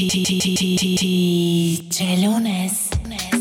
Ay, la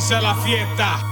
comienza la fiesta.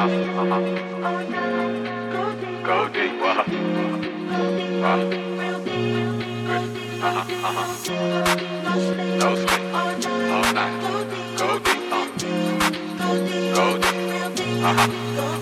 Uh, uh-huh. Go deep. huh? Uh, uh-huh. Uh-huh. Go deep. Uh. Go deep. Uh-huh.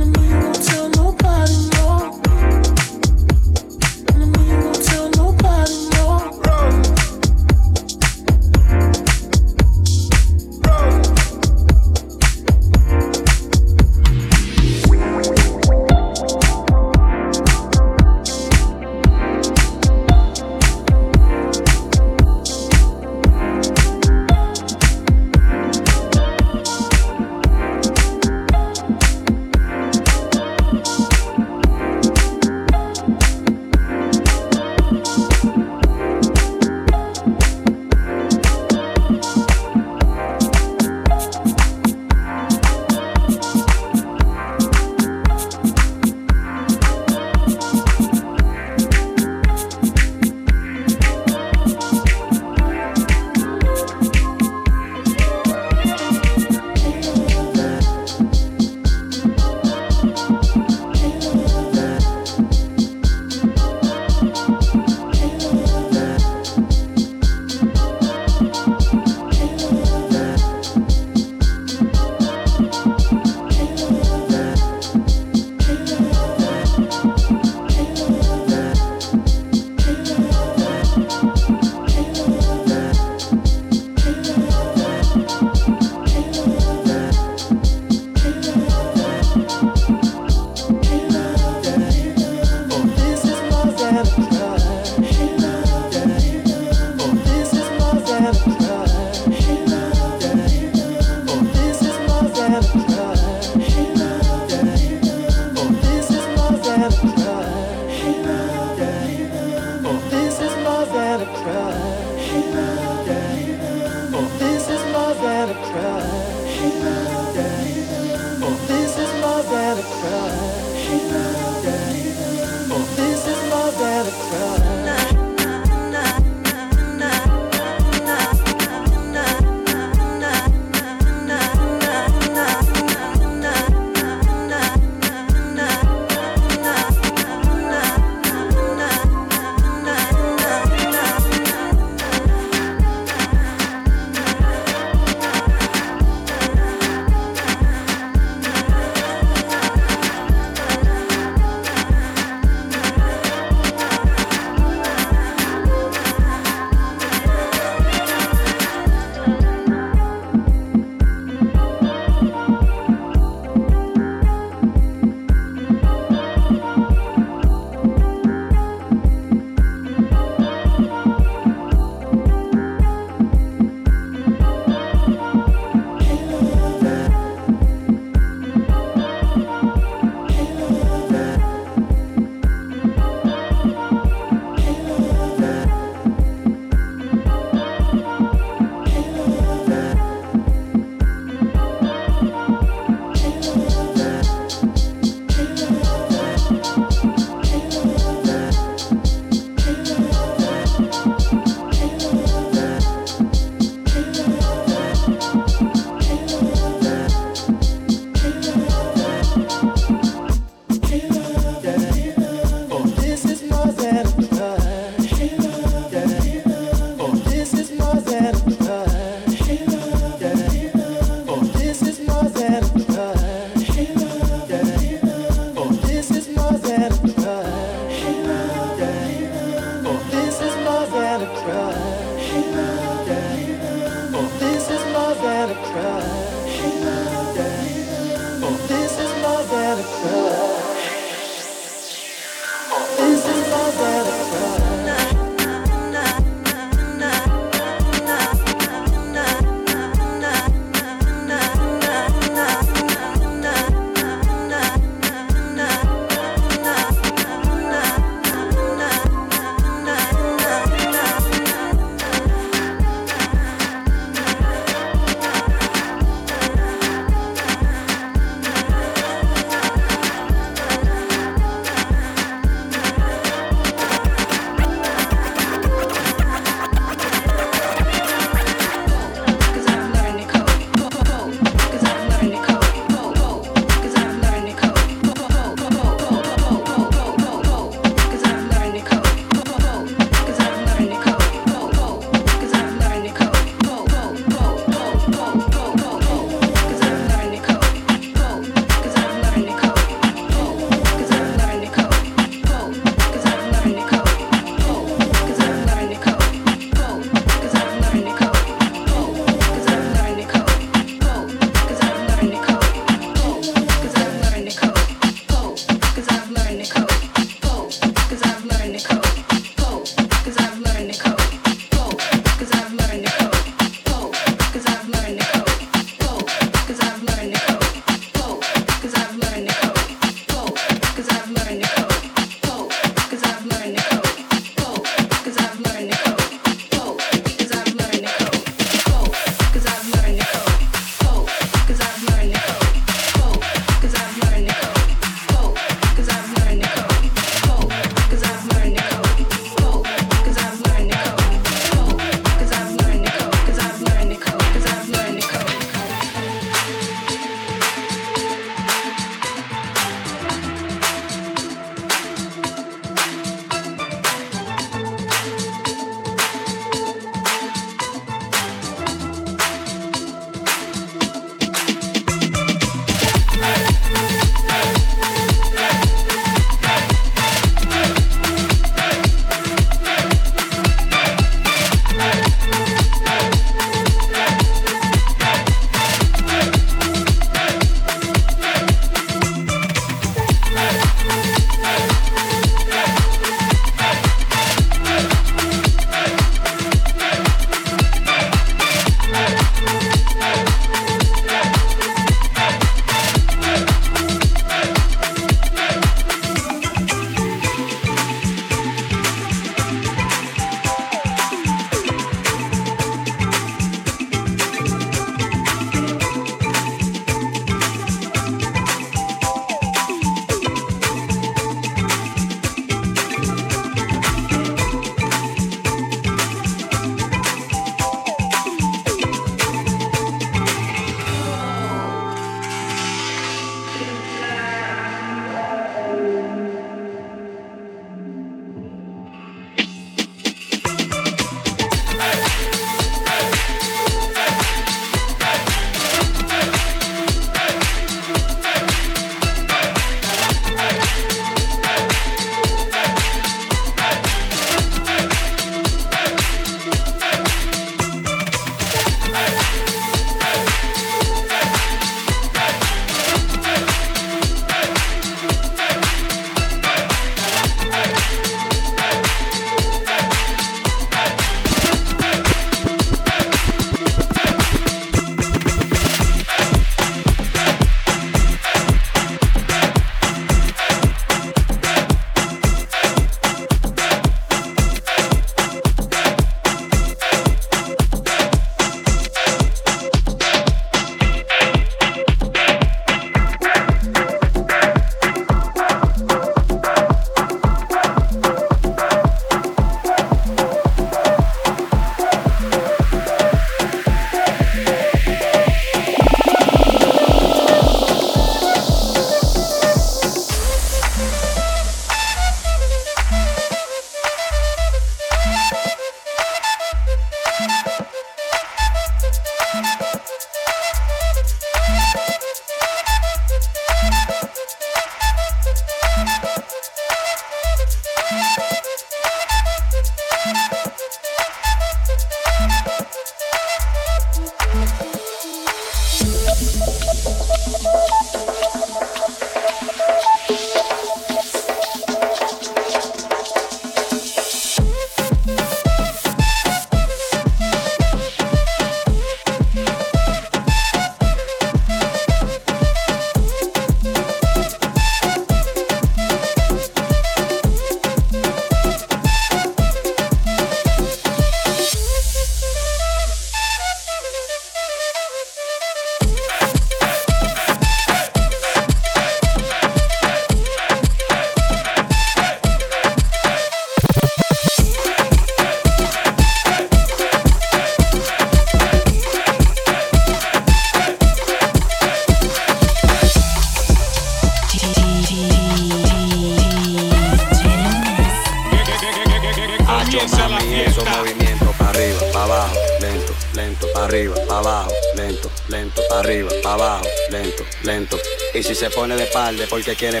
porque quiere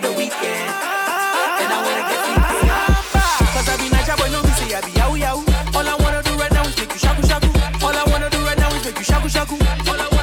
for the weekend. And I wanna get freaky. Cause I be Naija, boy, no me say I be yow yow. All I wanna do right now is make you shaku shaku. All I wanna do right now is make you shaku shaku. All I wanna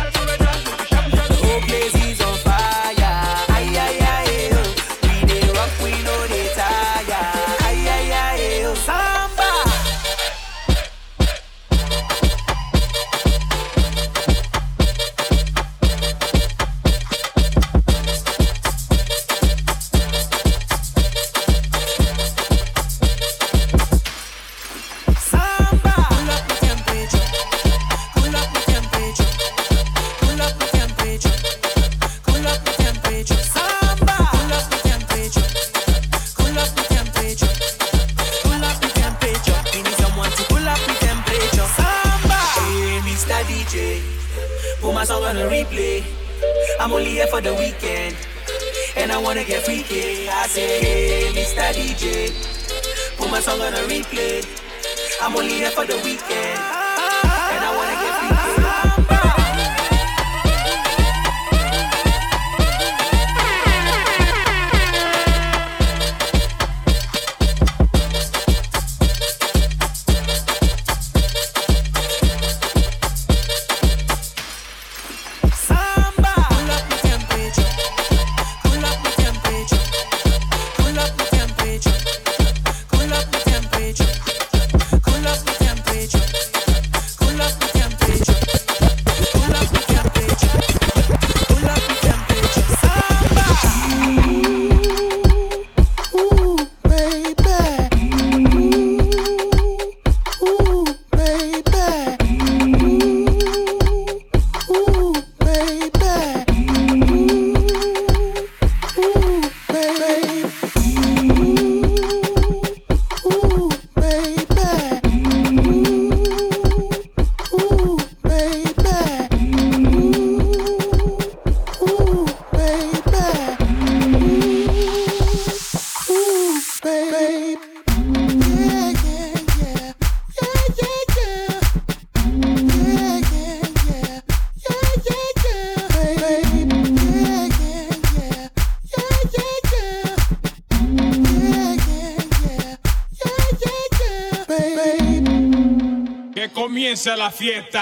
fiesta.